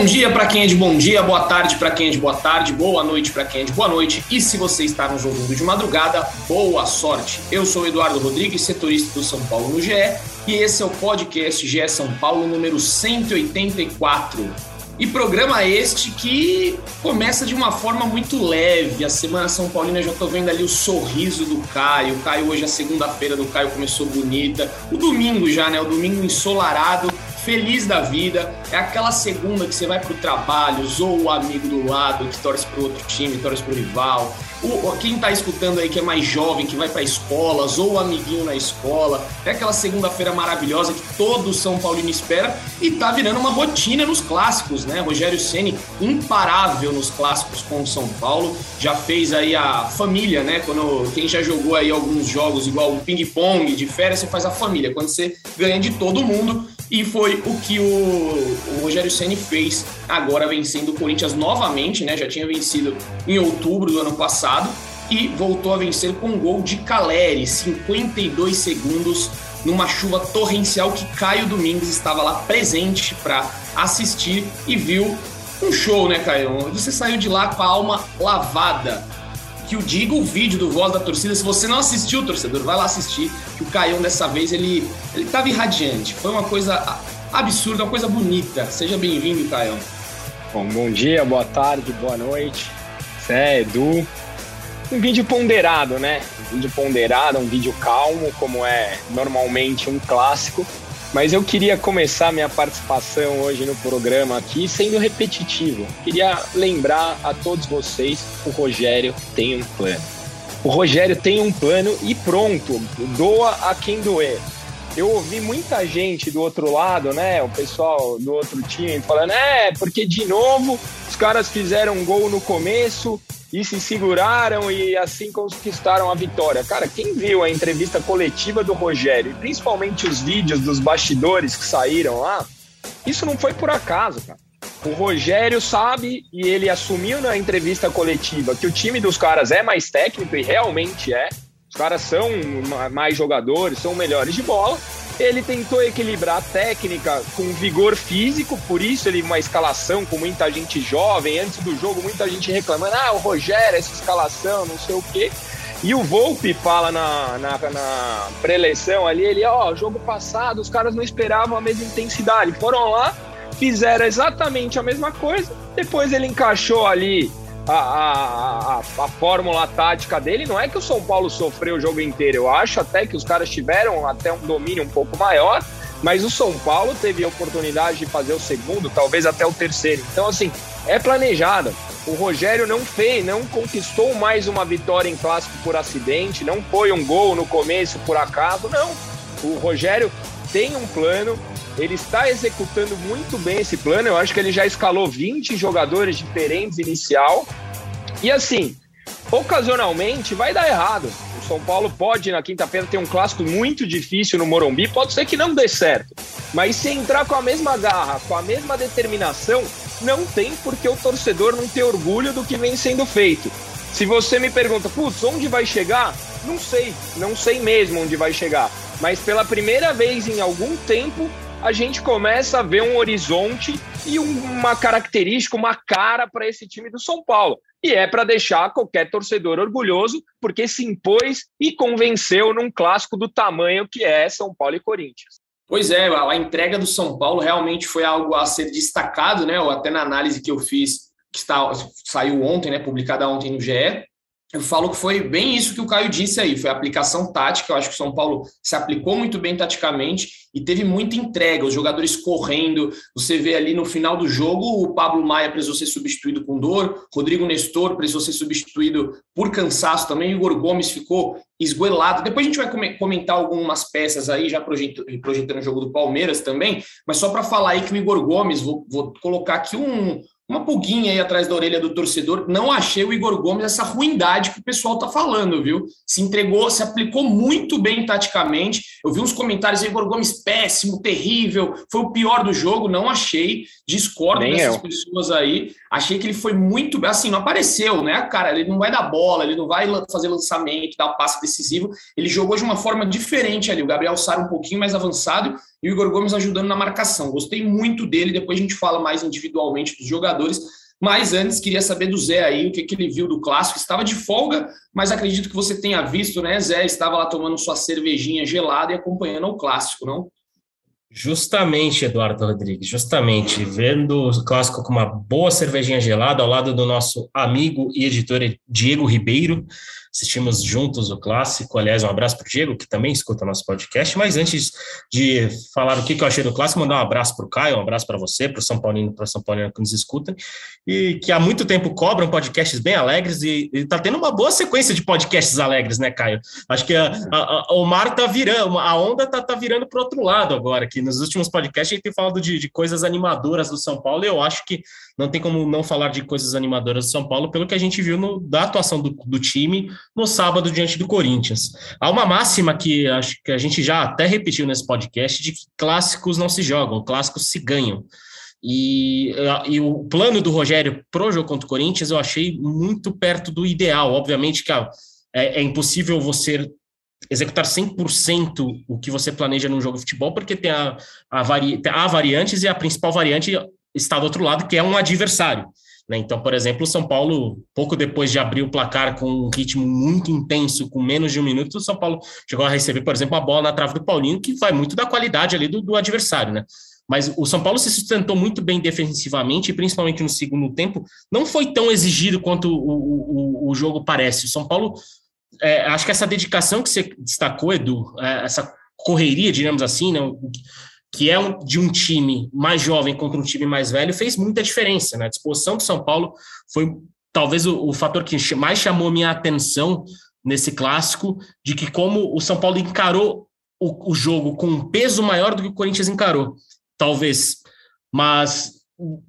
Bom dia para quem é de bom dia, boa tarde para quem é de boa tarde, boa noite para quem é de boa noite. E se você está nos ouvindo de madrugada, boa sorte. Eu sou Eduardo Rodrigues, setorista do São Paulo no GE, e esse é o podcast GE São Paulo número 184. E programa este que começa de uma forma muito leve. A semana São Paulina já estou vendo ali o sorriso do Caio. O Caio hoje a segunda-feira do Caio começou bonita. O domingo já, né? O domingo ensolarado feliz da vida. É aquela segunda que você vai pro trabalho, ou o amigo do lado que torce pro outro time, torce pro rival. O, quem tá escutando aí que é mais jovem, que vai pra escola, ou o amiguinho na escola. É aquela segunda-feira maravilhosa que todo São Paulino espera e tá virando uma rotina nos clássicos, né? Rogério Ceni imparável nos clássicos com o São Paulo. Já fez aí a família, né? Quando quem já jogou aí alguns jogos igual o ping-pong de férias, você faz a família. Quando você ganha de todo mundo, e foi o que o, o Rogério Ceni fez agora vencendo o Corinthians novamente, né? Já tinha vencido em outubro do ano passado e voltou a vencer com um gol de Caleri, 52 segundos numa chuva torrencial que Caio Domingues estava lá presente para assistir e viu um show, né, Caio? Você saiu de lá com a alma lavada que o diga o vídeo do Voz da Torcida. Se você não assistiu, torcedor, vai lá assistir. Que o Caião dessa vez ele ele estava irradiante. Foi uma coisa absurda, uma coisa bonita. Seja bem-vindo, Caião. Bom, bom dia, boa tarde, boa noite. Zé, Edu. Um vídeo ponderado, né? Um vídeo ponderado, um vídeo calmo, como é normalmente um clássico. Mas eu queria começar minha participação hoje no programa aqui sendo repetitivo. Queria lembrar a todos vocês: o Rogério tem um plano. O Rogério tem um plano e pronto, doa a quem doer. Eu ouvi muita gente do outro lado, né? O pessoal do outro time falando: é, porque de novo os caras fizeram um gol no começo, e se seguraram e assim conquistaram a vitória. Cara, quem viu a entrevista coletiva do Rogério, e principalmente os vídeos dos bastidores que saíram lá, isso não foi por acaso, cara. O Rogério sabe e ele assumiu na entrevista coletiva que o time dos caras é mais técnico e realmente é. Os caras são mais jogadores, são melhores de bola ele tentou equilibrar a técnica com vigor físico, por isso ele uma escalação com muita gente jovem. Antes do jogo, muita gente reclamando: ah, o Rogério, essa escalação, não sei o quê. E o Volpe fala na, na, na pré-eleição ali: ele, ó, oh, jogo passado, os caras não esperavam a mesma intensidade. Foram lá, fizeram exatamente a mesma coisa. Depois ele encaixou ali a, a, a, a, fórmula tática dele. Não é que o São Paulo sofreu o jogo inteiro. Eu acho até que os caras tiveram até um domínio um pouco maior, mas o São Paulo teve a oportunidade de fazer o segundo, talvez até o terceiro. Então, assim, é planejada. O Rogério não fez, não conquistou mais uma vitória em clássico por acidente, não foi um gol no começo por acaso, não. O Rogério tem um plano, ele está executando muito bem esse plano. Eu acho que ele já escalou 20 jogadores diferentes inicial. E assim, ocasionalmente vai dar errado. O São Paulo pode, na quinta-feira, ter um clássico muito difícil no Morumbi. Pode ser que não dê certo. Mas se entrar com a mesma garra, com a mesma determinação, não tem por que o torcedor não ter orgulho do que vem sendo feito. Se você me pergunta, putz, onde vai chegar? Não sei, não sei mesmo onde vai chegar. Mas pela primeira vez em algum tempo, a gente começa a ver um horizonte e uma característica, uma cara para esse time do São Paulo. E é para deixar qualquer torcedor orgulhoso, porque se impôs e convenceu num clássico do tamanho que é São Paulo e Corinthians. Pois é, a entrega do São Paulo realmente foi algo a ser destacado, né? Ou até na análise que eu fiz, que está, saiu ontem, né? Publicada ontem no GE eu falo que foi bem isso que o Caio disse aí, foi a aplicação tática. Eu acho que o São Paulo se aplicou muito bem taticamente e teve muita entrega, os jogadores correndo. Você vê ali no final do jogo, o Pablo Maia precisou ser substituído com dor, Rodrigo Nestor precisou ser substituído por cansaço também, Igor Gomes ficou esgoelado. Depois a gente vai comentar algumas peças aí, já projetando o jogo do Palmeiras também, mas só para falar aí que o Igor Gomes, vou, vou colocar aqui um, uma pulguinha aí atrás da orelha do torcedor. Não achei o Igor Gomes essa ruindade que o pessoal tá falando, viu? Se entregou, se aplicou muito bem taticamente. Eu vi uns comentários, Igor Gomes péssimo, terrível, foi o pior do jogo. Não achei, discordo Nem dessas eu. pessoas aí. Achei que ele foi muito. Assim, não apareceu, né, cara? Ele não vai dar bola, ele não vai fazer lançamento, dar passe decisivo. Ele jogou de uma forma diferente ali. O Gabriel Sara um pouquinho mais avançado e o Igor Gomes ajudando na marcação. Gostei muito dele. Depois a gente fala mais individualmente dos jogadores. Mas antes, queria saber do Zé aí, o que, que ele viu do clássico. Estava de folga, mas acredito que você tenha visto, né, Zé? Estava lá tomando sua cervejinha gelada e acompanhando o clássico, não? Justamente, Eduardo Rodrigues, justamente, vendo o clássico com uma boa cervejinha gelada ao lado do nosso amigo e editor Diego Ribeiro, assistimos juntos o clássico. Aliás, um abraço para o Diego, que também escuta nosso podcast. Mas antes de falar o que eu achei do clássico, mandar um abraço para o Caio, um abraço para você, para o São Paulino, para São Paulino que nos escuta, e que há muito tempo cobram podcasts bem alegres e está tendo uma boa sequência de podcasts alegres, né, Caio? Acho que a, a, a, o mar está virando, a onda está tá virando para outro lado agora, que nos últimos podcasts a gente tem falado de, de coisas animadoras do São Paulo e eu acho que não tem como não falar de coisas animadoras do São Paulo, pelo que a gente viu no, da atuação do, do time no sábado diante do Corinthians. Há uma máxima que acho que a gente já até repetiu nesse podcast de que clássicos não se jogam, clássicos se ganham. E, e o plano do Rogério pro jogo contra o Corinthians eu achei muito perto do ideal. Obviamente que é, é impossível você executar 100% o que você planeja num jogo de futebol, porque tem a, a, vari, a variantes e a principal variante está do outro lado, que é um adversário. Né? Então, por exemplo, o São Paulo, pouco depois de abrir o placar com um ritmo muito intenso, com menos de um minuto, o São Paulo chegou a receber, por exemplo, a bola na trave do Paulinho, que vai muito da qualidade ali do, do adversário, né? Mas o São Paulo se sustentou muito bem defensivamente, principalmente no segundo tempo. Não foi tão exigido quanto o, o, o jogo parece. O São Paulo, é, acho que essa dedicação que você destacou, Edu, é, essa correria, digamos assim, né, que é um, de um time mais jovem contra um time mais velho, fez muita diferença. Né? A disposição do São Paulo foi talvez o, o fator que mais chamou minha atenção nesse clássico, de que como o São Paulo encarou o, o jogo com um peso maior do que o Corinthians encarou, talvez. Mas,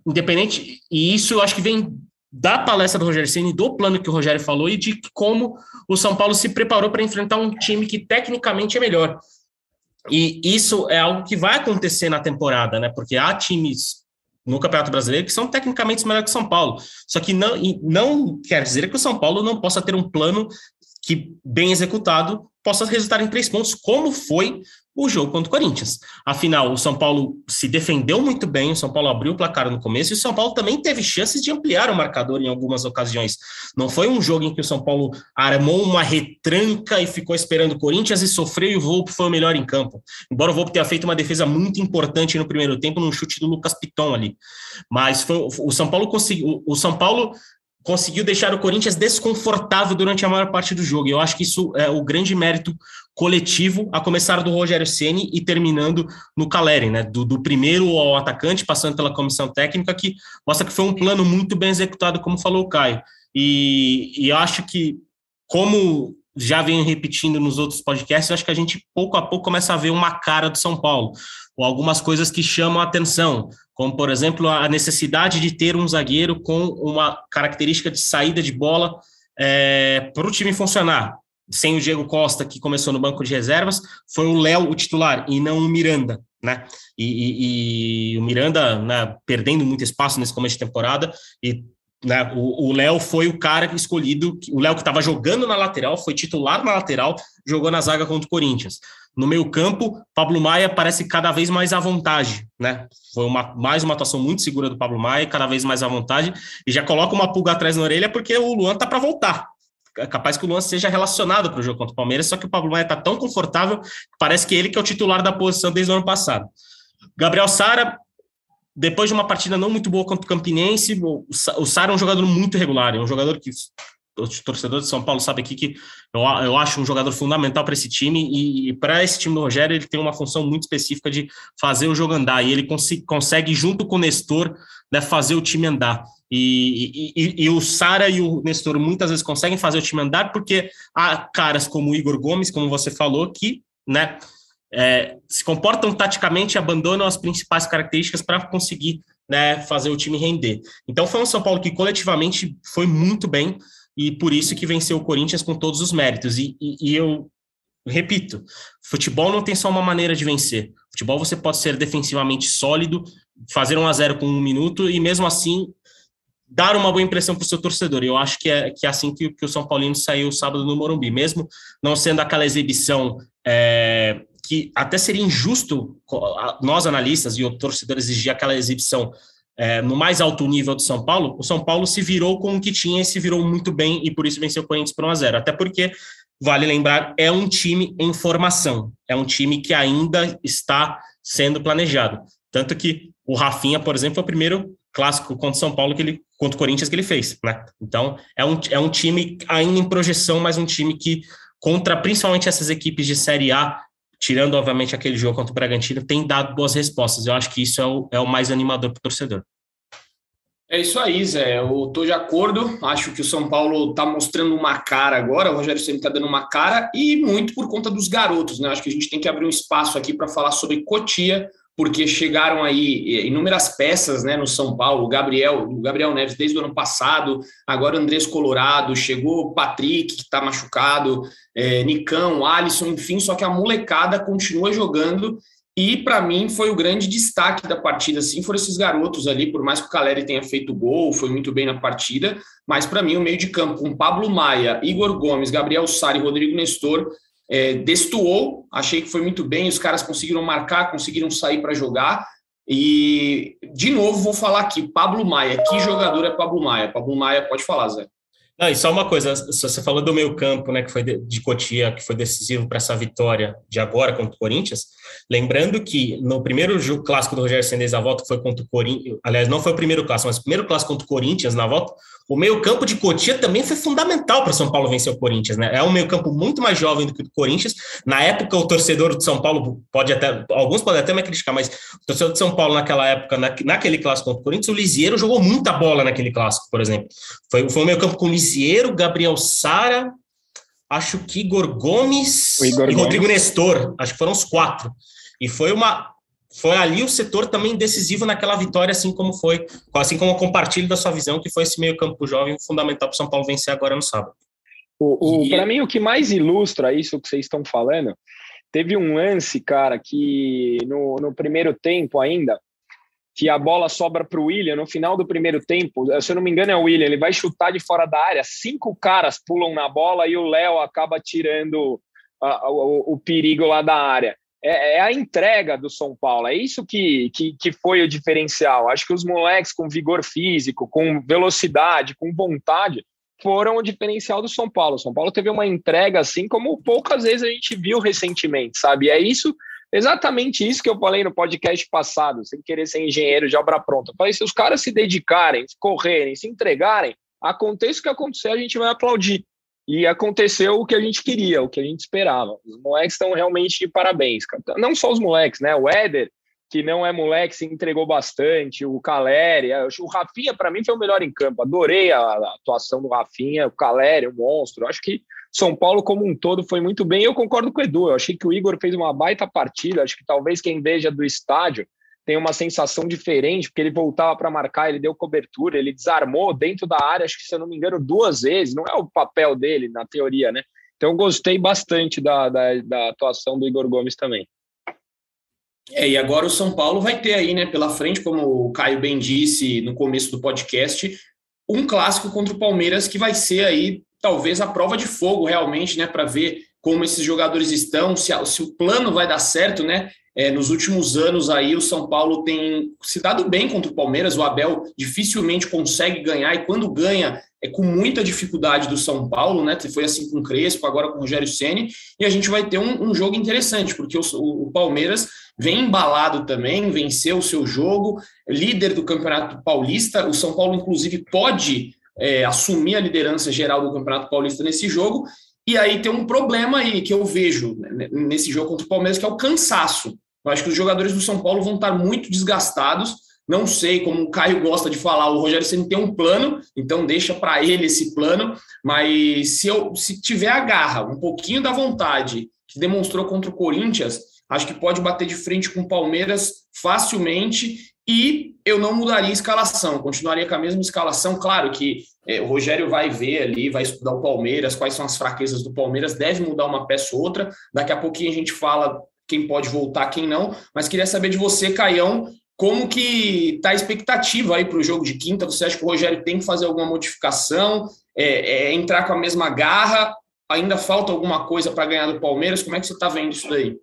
independente, e isso eu acho que vem da palestra do Rogério Ceni, do plano que o Rogério falou e de como o São Paulo se preparou para enfrentar um time que tecnicamente é melhor. E isso é algo que vai acontecer na temporada, né? Porque há times no Campeonato Brasileiro que são tecnicamente melhores que São Paulo. Só que não, não quer dizer que o São Paulo não possa ter um plano que, bem executado, possa resultar em três pontos, como foi o jogo contra o Corinthians. Afinal, o São Paulo se defendeu muito bem, o São Paulo abriu o placar no começo e o São Paulo também teve chances de ampliar o marcador em algumas ocasiões. Não foi um jogo em que o São Paulo armou uma retranca e ficou esperando o Corinthians e sofreu e o Volpe foi o melhor em campo. Embora o Volpe tenha feito uma defesa muito importante no primeiro tempo, num chute do Lucas Piton ali. Mas foi, o São Paulo conseguiu. O São Paulo conseguiu deixar o Corinthians desconfortável durante a maior parte do jogo. Eu acho que isso é o grande mérito coletivo, a começar do Rogério Ceni e terminando no Caleri, né? Do, do, primeiro ao atacante, passando pela comissão técnica, que mostra que foi um plano muito bem executado, como falou o Caio. E, e acho que, como já venho repetindo nos outros podcasts, acho que a gente pouco a pouco começa a ver uma cara do São Paulo, ou algumas coisas que chamam a atenção como por exemplo a necessidade de ter um zagueiro com uma característica de saída de bola é, para o time funcionar. Sem o Diego Costa, que começou no banco de reservas, foi o Léo o titular e não o Miranda, né? E, e, e o Miranda né, perdendo muito espaço nesse começo de temporada e né, o Léo foi o cara escolhido, o Léo que estava jogando na lateral, foi titular na lateral, jogou na zaga contra o Corinthians. No meio campo, Pablo Maia parece cada vez mais à vontade, né? Foi uma, mais uma atuação muito segura do Pablo Maia, cada vez mais à vontade, e já coloca uma pulga atrás na orelha porque o Luan tá para voltar. É capaz que o Luan seja relacionado para o jogo contra o Palmeiras, só que o Pablo Maia tá tão confortável parece que ele que é o titular da posição desde o ano passado. Gabriel Sara, depois de uma partida não muito boa contra o Campinense, o Sara é um jogador muito regular, é um jogador que o torcedor de São Paulo sabe aqui que eu, eu acho um jogador fundamental para esse time e, e para esse time do Rogério ele tem uma função muito específica de fazer o jogo andar e ele cons consegue junto com o Nestor né, fazer o time andar. E, e, e o Sara e o Nestor muitas vezes conseguem fazer o time andar porque há caras como o Igor Gomes como você falou que né é, se comportam taticamente e abandonam as principais características para conseguir né, fazer o time render. Então foi um São Paulo que coletivamente foi muito bem e por isso que venceu o Corinthians com todos os méritos. E, e, e eu repito, futebol não tem só uma maneira de vencer. Futebol você pode ser defensivamente sólido, fazer um a zero com um minuto e mesmo assim dar uma boa impressão para o seu torcedor. Eu acho que é, que é assim que, que o São Paulino saiu sábado no Morumbi, mesmo não sendo aquela exibição é, que até seria injusto nós analistas e o torcedor exigir aquela exibição é, no mais alto nível do São Paulo, o São Paulo se virou com o que tinha e se virou muito bem e por isso venceu o Corinthians por 1 a 0 Até porque, vale lembrar, é um time em formação, é um time que ainda está sendo planejado. Tanto que o Rafinha, por exemplo, foi o primeiro clássico contra o São Paulo que ele contra o Corinthians que ele fez, né? Então, é um, é um time ainda em projeção, mas um time que contra principalmente essas equipes de Série A, tirando obviamente aquele jogo contra o Bragantino, tem dado boas respostas. Eu acho que isso é o, é o mais animador para o torcedor. É isso aí, Zé. Eu estou de acordo. Acho que o São Paulo está mostrando uma cara agora. O Rogério sempre está dando uma cara e muito por conta dos garotos, né? Acho que a gente tem que abrir um espaço aqui para falar sobre Cotia, porque chegaram aí inúmeras peças né, no São Paulo, o Gabriel, o Gabriel Neves desde o ano passado, agora Andrés Colorado, chegou o Patrick, que está machucado, é, Nicão, Alisson, enfim, só que a molecada continua jogando e para mim foi o grande destaque da partida, assim, foram esses garotos ali, por mais que o Caleri tenha feito gol, foi muito bem na partida, mas para mim o meio de campo com Pablo Maia, Igor Gomes, Gabriel Sari Rodrigo Nestor é, destoou, achei que foi muito bem, os caras conseguiram marcar, conseguiram sair para jogar. E, de novo, vou falar aqui, Pablo Maia, que jogador é Pablo Maia? Pablo Maia, pode falar, Zé. E só uma coisa, você falou do meio campo, né, que foi de, de Cotia, que foi decisivo para essa vitória de agora contra o Corinthians. Lembrando que no primeiro jogo clássico do Rogério Sendes na volta, foi contra o Corinthians, aliás, não foi o primeiro clássico, mas o primeiro clássico contra o Corinthians na volta, o meio campo de Cotia também foi fundamental para o São Paulo vencer o Corinthians, né? É um meio campo muito mais jovem do que o Corinthians. Na época, o torcedor de São Paulo pode até, alguns podem até me criticar, mas o torcedor de São Paulo naquela época, na, naquele clássico contra o Corinthians, o Lisieiro jogou muita bola naquele clássico, por exemplo. Foi, foi um meio campo com Lisieiro, Gabriel Sara, acho que Igor Gomes Igor e Gomes. Rodrigo Nestor, acho que foram os quatro. E foi uma foi ali o setor também decisivo naquela vitória, assim como foi, assim como eu compartilho da sua visão, que foi esse meio campo jovem fundamental para o São Paulo vencer agora no sábado. O, o Para mim, o que mais ilustra isso que vocês estão falando, teve um lance, cara, que no, no primeiro tempo ainda, que a bola sobra para o William no final do primeiro tempo. Se eu não me engano, é o William, ele vai chutar de fora da área, cinco caras pulam na bola e o Léo acaba tirando o, o perigo lá da área é, é, a entrega do São Paulo. É isso que, que, que foi o diferencial. Acho que os moleques com vigor físico, com velocidade, com vontade, foram o diferencial do São Paulo. O São Paulo teve uma entrega assim como poucas vezes a gente viu recentemente, sabe? E é isso, exatamente isso que eu falei no podcast passado, sem querer ser engenheiro de obra pronta. Eu falei, se os caras se dedicarem, correrem, se entregarem, aconteça o que acontecer, a gente vai aplaudir. E aconteceu o que a gente queria, o que a gente esperava. Os moleques estão realmente de parabéns. Cara. Não só os moleques, né? O Éder, que não é moleque, se entregou bastante. O Caleri, o Rafinha, para mim, foi o melhor em campo. Adorei a, atuação do Rafinha, o Caleri, o monstro. Acho que São Paulo, como um todo, foi muito bem. Eu concordo com o Edu. Eu achei que o Igor fez uma baita partida. Acho que talvez quem veja do estádio tem uma sensação diferente, porque ele voltava para marcar, ele deu cobertura, ele desarmou dentro da área, acho que se eu não me engano, duas vezes. Não é o papel dele, na teoria, né? Então, gostei bastante da, da, da atuação do Igor Gomes também. É, e agora o São Paulo vai ter aí, né, pela frente, como o Caio bem disse no começo do podcast, um clássico contra o Palmeiras que vai ser aí talvez a prova de fogo realmente, né, para ver como esses jogadores estão, se, se, o plano vai dar certo, né? É, nos últimos anos aí o São Paulo tem se dado bem contra o Palmeiras, o Abel dificilmente consegue ganhar e quando ganha é com muita dificuldade do São Paulo, né? Foi assim com o Crespo, agora com o Rogério Ceni e a gente vai ter um, um jogo interessante porque o, o, Palmeiras vem embalado também, venceu o seu jogo, líder do Campeonato Paulista. O São Paulo inclusive pode é, assumir a liderança geral do Campeonato Paulista nesse jogo e aí tem um problema aí que eu vejo né, nesse jogo contra o Palmeiras, que é o cansaço. Eu acho que os jogadores do São Paulo vão estar muito desgastados. Não sei como o Caio gosta de falar, o Rogério Ceni tem um plano, então deixa para ele esse plano. Mas se eu se tiver a garra, um pouquinho da vontade que demonstrou contra o Corinthians, acho que pode bater de frente com o Palmeiras facilmente e eu não mudaria a escalação, continuaria com a mesma escalação. Claro que é, o Rogério vai ver ali, vai estudar o Palmeiras, quais são as fraquezas do Palmeiras, deve mudar uma peça ou outra. Daqui a pouquinho a gente fala quem pode voltar, quem não. Mas queria saber de você, Caião, como que está a expectativa aí para o jogo de quinta? Você acha que o Rogério tem que fazer alguma modificação, é, é entrar com a mesma garra? Ainda falta alguma coisa para ganhar do Palmeiras? Como é que você está vendo isso daí?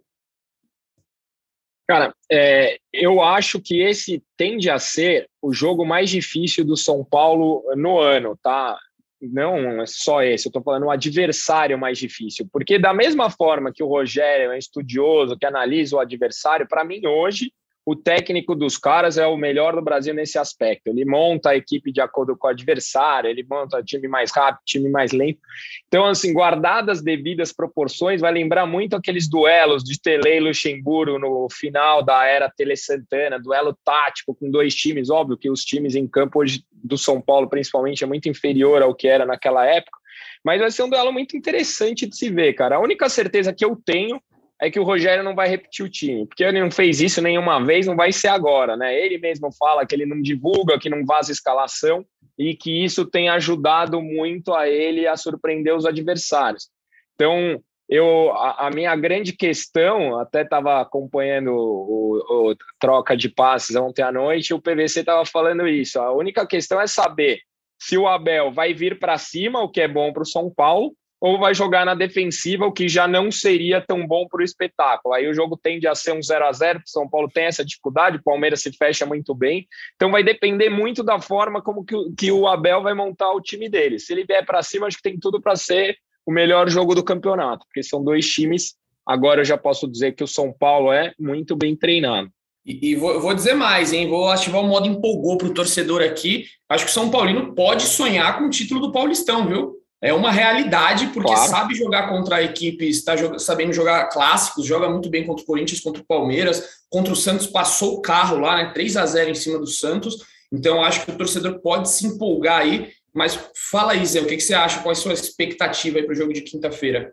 Cara, é, eu acho que esse tende a ser o jogo mais difícil do São Paulo no ano, tá? Não é só esse, eu estou falando o adversário mais difícil, porque da mesma forma que o Rogério é estudioso, que analisa o adversário, para mim hoje o técnico dos caras é o melhor do Brasil nesse aspecto. Ele monta a equipe de acordo com o adversário, ele monta time mais rápido, time mais lento. Então, assim, guardadas devidas proporções, vai lembrar muito aqueles duelos de Tele e Luxemburgo no final da era Tele Santana, duelo tático com dois times. Óbvio que os times em campo hoje do São Paulo, principalmente, é muito inferior ao que era naquela época. Mas vai ser um duelo muito interessante de se ver, cara. A única certeza que eu tenho é que o Rogério não vai repetir o time, porque ele não fez isso nenhuma vez, não vai ser agora, né? Ele mesmo fala que ele não divulga, que não vaza escalação e que isso tem ajudado muito a ele a surpreender os adversários. Então, eu a, a minha grande questão, até estava acompanhando o, o, troca de passes ontem à noite, o PVC estava falando isso. A única questão é saber se o Abel vai vir para cima, o que é bom para o São Paulo, ou vai jogar na defensiva, o que já não seria tão bom para o espetáculo. Aí o jogo tende a ser um 0 a 0 porque São Paulo tem essa dificuldade, o Palmeiras se fecha muito bem. Então vai depender muito da forma como que, que o Abel vai montar o time dele. Se ele vier para cima, acho que tem tudo para ser o melhor jogo do campeonato, porque são dois times. Agora eu já posso dizer que o São Paulo é muito bem treinado. E, e vou, vou, dizer mais, hein? Vou ativar o modo empolgou para o torcedor aqui. Acho que o São Paulino pode sonhar com o título do Paulistão, viu? É uma realidade, porque claro. sabe jogar contra equipes, está sabendo jogar clássicos, joga muito bem contra o Corinthians, contra o Palmeiras, contra o Santos passou o carro lá, né? 3 a 0 em cima do Santos. Então, acho que o torcedor pode se empolgar aí. Mas fala aí, Zé, o que, que você acha? Qual é a sua expectativa para o jogo de quinta-feira?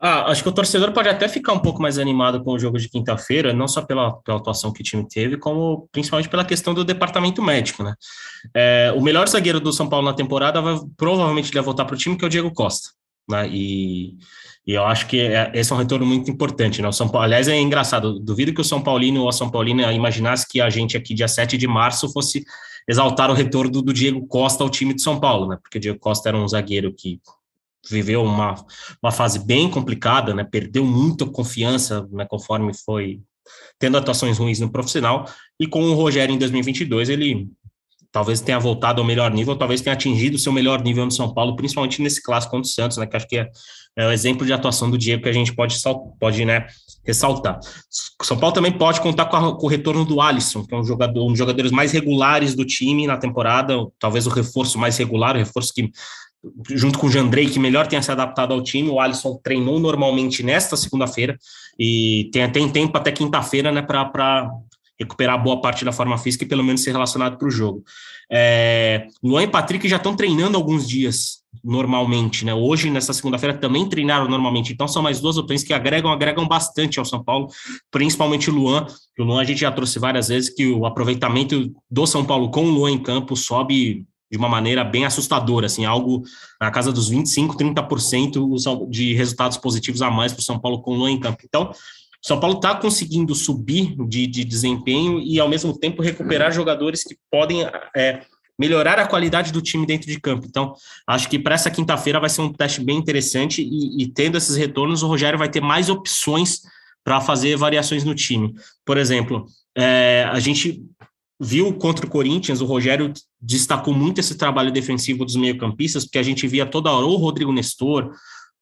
Ah, acho que o torcedor pode até ficar um pouco mais animado com o jogo de quinta-feira, não só pela, pela, atuação que o time teve, como principalmente pela questão do departamento médico, né? É, o melhor zagueiro do São Paulo na temporada vai, provavelmente vai voltar para o time, que é o Diego Costa, né? E, e eu acho que é, esse é um retorno muito importante, né? O São Paulo, aliás, é engraçado, duvido que o São Paulino ou a São Paulina imaginasse que a gente aqui, dia 7 de março, fosse exaltar o retorno do, Diego Costa ao time de São Paulo, né? Porque o Diego Costa era um zagueiro que viveu uma, uma fase bem complicada, né? Perdeu muita confiança, né? Conforme foi tendo atuações ruins no profissional. E com o Rogério em 2022, ele talvez tenha voltado ao melhor nível, talvez tenha atingido o seu melhor nível no São Paulo, principalmente nesse clássico contra o Santos, né? Que acho que é, é o exemplo de atuação do Diego que a gente pode, pode né, ressaltar. São Paulo também pode contar com, a, com, o retorno do Alisson, que é um jogador, um dos jogadores mais regulares do time na temporada, talvez o reforço mais regular, o reforço que junto com o Jandrei, que melhor tenha se adaptado ao time. O Alisson treinou normalmente nesta segunda-feira e tem, tem tempo até quinta-feira né, para recuperar boa parte da forma física e pelo menos ser relacionado para o jogo. É, Luan e Patrick já estão treinando alguns dias normalmente, né? Hoje, nessa segunda-feira, também treinaram normalmente. Então, são mais duas opções que agregam, agregam bastante ao São Paulo, principalmente o Luan. O Luan a gente já trouxe várias vezes que o aproveitamento do São Paulo com o Luan em campo sobe de uma maneira bem assustadora, assim, algo na casa dos 25, 30% de resultados positivos a mais para o São Paulo com o Luan em campo. Então, São Paulo está conseguindo subir de, de, desempenho e, ao mesmo tempo, recuperar jogadores que podem é, melhorar a qualidade do time dentro de campo. Então, acho que para essa quinta-feira vai ser um teste bem interessante e, e tendo esses retornos, o Rogério vai ter mais opções para fazer variações no time. Por exemplo, é, a gente viu contra o Corinthians, o Rogério destacou muito esse trabalho defensivo dos meio-campistas, porque a gente via toda hora o Rodrigo Nestor,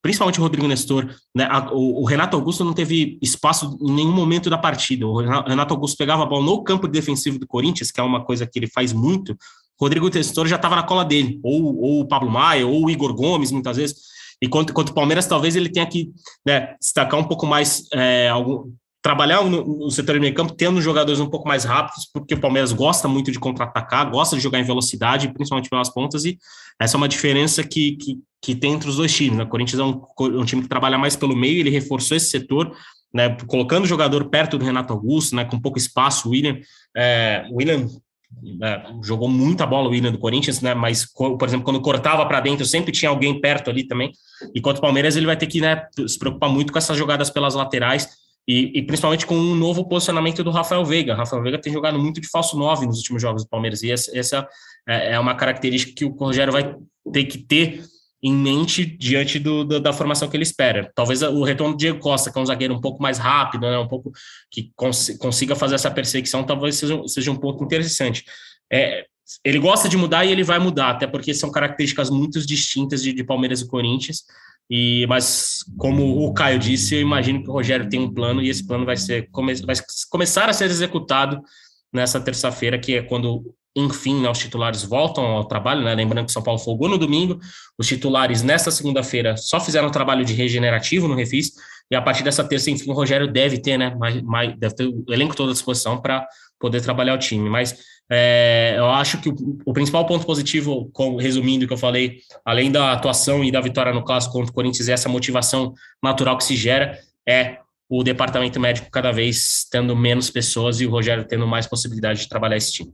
principalmente o Rodrigo Nestor, né? o, Renato Augusto não teve espaço em nenhum momento da partida. O Renato Augusto pegava a bola no campo defensivo do Corinthians, que é uma coisa que ele faz muito. O Rodrigo Nestor já estava na cola dele, ou, ou o Pablo Maia, ou o Igor Gomes, muitas vezes. E quanto, quanto o Palmeiras, talvez ele tenha que né, destacar um pouco mais é, algum, trabalhar no, no, setor de meio campo tendo jogadores um pouco mais rápidos, porque o Palmeiras gosta muito de contra-atacar, gosta de jogar em velocidade, principalmente pelas pontas, e essa é uma diferença que, que, que tem entre os dois times. Né? O Corinthians é um, um, time que trabalha mais pelo meio, ele reforçou esse setor, né, colocando o jogador perto do Renato Augusto, né, com pouco espaço, o William, é, William é, jogou muita bola o William do Corinthians, né? Mas, por exemplo, quando cortava para dentro, sempre tinha alguém perto ali também. Enquanto o Palmeiras ele vai ter que né, se preocupar muito com essas jogadas pelas laterais e, e, principalmente com um novo posicionamento do Rafael Veiga. Rafael Veiga tem jogado muito de falso 9 nos últimos jogos do Palmeiras, e essa, essa é, é uma característica que o Rogério vai ter que ter em mente diante do, do, da formação que ele espera. Talvez o retorno do Diego Costa, que é um zagueiro um pouco mais rápido, né, um pouco que cons consiga fazer essa perseguição, talvez seja, seja um ponto interessante. É, ele gosta de mudar e ele vai mudar, até porque são características muito distintas de, de Palmeiras e Corinthians. E, mas, como o Caio disse, eu imagino que o Rogério tem um plano e esse plano vai, ser, vai começar a ser executado nessa terça-feira, que é quando, enfim, né, os titulares voltam ao trabalho. Né? Lembrando que São Paulo folgou no domingo, os titulares nesta segunda-feira só fizeram trabalho de regenerativo no Refis, e a partir dessa terça, enfim, o Rogério deve ter, né, mais, mais, deve ter o elenco todo à disposição para poder trabalhar o time. Mas é, eu acho que o, o, principal ponto positivo, com, resumindo o que eu falei, além da atuação e da vitória no clássico contra o Corinthians, essa motivação natural que se gera, é o departamento médico cada vez tendo menos pessoas e o Rogério tendo mais possibilidade de trabalhar esse time.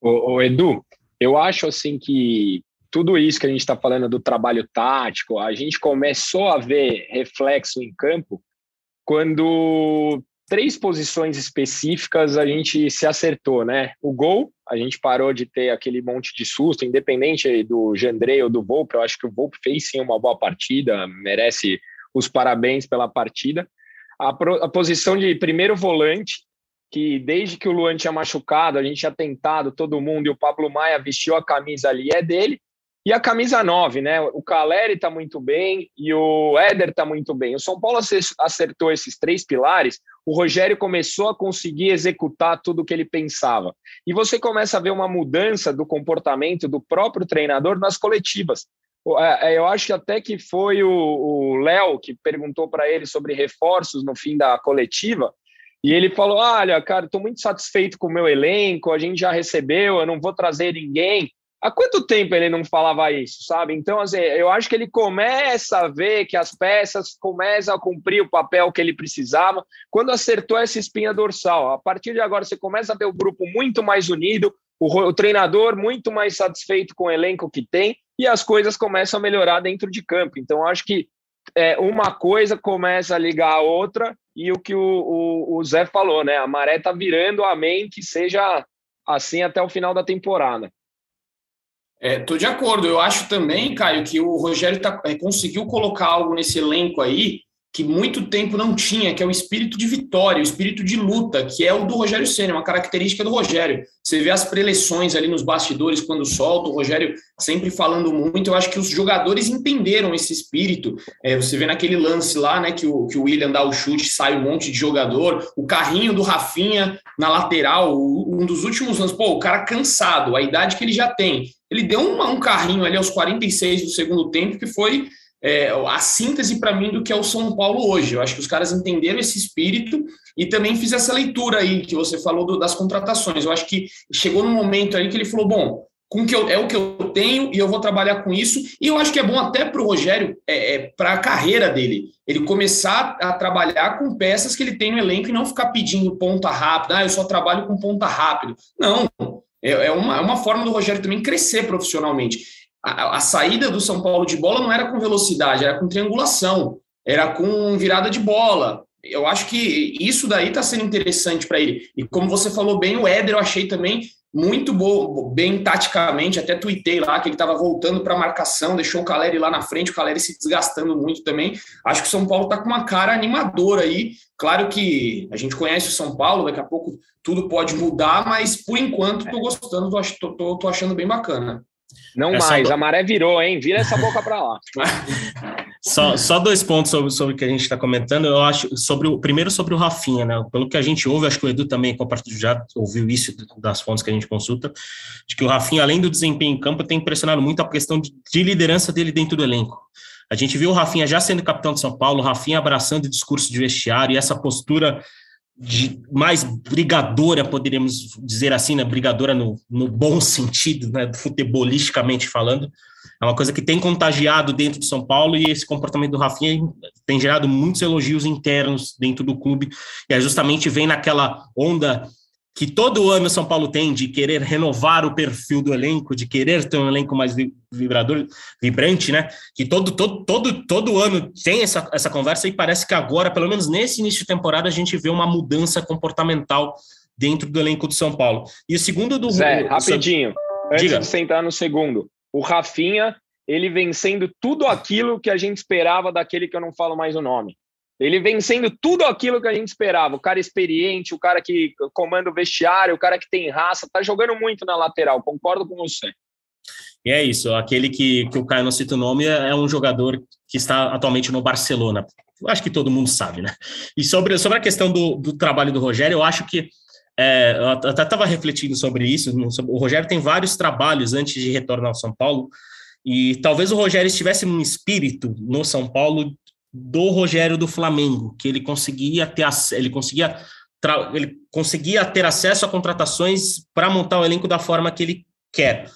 O, o Edu, eu acho assim que tudo isso que a gente está falando do trabalho tático, a gente começou a ver reflexo em campo quando três posições específicas a gente se acertou, né? O gol, a gente parou de ter aquele monte de susto, independente do Jandrei ou do Volpe, eu acho que o Volpe fez sim uma boa partida, merece os parabéns pela partida. A, pro, a posição de primeiro volante, que desde que o Luan tinha machucado, a gente tinha tentado, todo mundo, e o Pablo Maia vestiu a camisa ali, é dele. E a camisa 9, né? O Caleri está muito bem e o Éder está muito bem. O São Paulo acertou esses três pilares, o Rogério começou a conseguir executar tudo o que ele pensava. E você começa a ver uma mudança do comportamento do próprio treinador nas coletivas. É, é, eu acho que até que foi o Léo que perguntou para ele sobre reforços no fim da coletiva. E ele falou: Olha, cara, estou muito satisfeito com o meu elenco, a gente já recebeu, eu não vou trazer ninguém. Há quanto tempo ele não falava isso, sabe? Então, assim, eu acho que ele começa a ver que as peças começam a cumprir o papel que ele precisava quando acertou essa espinha dorsal. A partir de agora, você começa a ter o grupo muito mais unido, o, o treinador muito mais satisfeito com o elenco que tem e as coisas começam a melhorar dentro de campo. Então, acho que é, uma coisa começa a ligar a outra e o que o, o, o Zé falou, né? A maré tá virando, amém, que seja assim até o final da temporada. Estou é, de acordo. Eu acho também, Caio, que o Rogério tá, é, conseguiu colocar algo nesse elenco aí que muito tempo não tinha, que é o espírito de vitória, o espírito de luta, que é o do Rogério Senna, uma característica do Rogério. Você vê as preleções ali nos bastidores quando solta, o Rogério sempre falando muito. Eu acho que os jogadores entenderam esse espírito. É, você vê naquele lance lá, né, que o, que o William dá o chute, sai um monte de jogador, o carrinho do Rafinha na lateral, um dos últimos lances, pô, o cara cansado, a idade que ele já tem. Ele deu uma, um carrinho ali aos 46 do segundo tempo, que foi é, a síntese para mim do que é o São Paulo hoje. Eu acho que os caras entenderam esse espírito e também fiz essa leitura aí que você falou do, das contratações. Eu acho que chegou num momento aí que ele falou: bom, com que eu, é o que eu tenho e eu vou trabalhar com isso. E eu acho que é bom até para o Rogério, é, é para a carreira dele, ele começar a trabalhar com peças que ele tem no elenco e não ficar pedindo ponta rápida. Ah, eu só trabalho com ponta rápido. Não. É, é uma, é uma forma do Rogério também crescer profissionalmente a, a, saída do São Paulo de bola não era com velocidade, era com triangulação, era com virada de bola. Eu acho que isso daí está sendo interessante para ele. E como você falou bem, o Éder eu achei também muito bom, bem taticamente, até tuitei lá que ele estava voltando para a marcação, deixou o Caleri lá na frente, o Caleri se desgastando muito também. Acho que o São Paulo está com uma cara animadora aí. Claro que a gente conhece o São Paulo, daqui a pouco tudo pode mudar, mas por enquanto estou gostando, estou achando bem bacana. Não é mais, a maré virou, hein? Vira essa boca para lá. só, só dois pontos sobre, sobre o que a gente está comentando. Eu acho sobre o primeiro sobre o Rafinha, né? Pelo que a gente ouve, acho que o Edu também compartilhou, já ouviu isso das fontes que a gente consulta, de que o Rafinha, além do desempenho em campo, tem impressionado muito a questão de, de liderança dele dentro do elenco. A gente viu o Rafinha já sendo capitão de São Paulo, o Rafinha abraçando o discurso de vestiário e essa postura de mais brigadora, poderíamos dizer assim, né? brigadora no, no bom sentido, né? futebolisticamente falando. É uma coisa que tem contagiado dentro de São Paulo e esse comportamento do Rafinha tem gerado muitos elogios internos dentro do clube. E aí justamente vem naquela onda que todo ano o São Paulo tem de querer renovar o perfil do elenco, de querer ter um elenco mais vibrador, vibrante, né? Que todo, todo, todo, todo ano tem essa, essa conversa e parece que agora, pelo menos nesse início de temporada, a gente vê uma mudança comportamental dentro do elenco do São Paulo. E o segundo do Zé, rapidinho, antes Diga. de sentar no segundo, o Rafinha, ele vencendo tudo aquilo que a gente esperava daquele que eu não falo mais o nome. Ele vencendo tudo aquilo que a gente esperava. O cara experiente, o cara que comanda o vestiário, o cara que tem raça, tá jogando muito na lateral. Concordo com você. E é isso. Aquele que, que o Caio não cita o nome é um jogador que está atualmente no Barcelona. Acho que todo mundo sabe, né? E sobre, sobre a questão do, do trabalho do Rogério, eu acho que é, eu até estava refletindo sobre isso. O Rogério tem vários trabalhos antes de retornar ao São Paulo. E talvez o Rogério estivesse num espírito no São Paulo do Rogério do Flamengo, que ele conseguia ter ele conseguia ele conseguia ter acesso a contratações para montar o elenco da forma que ele quer.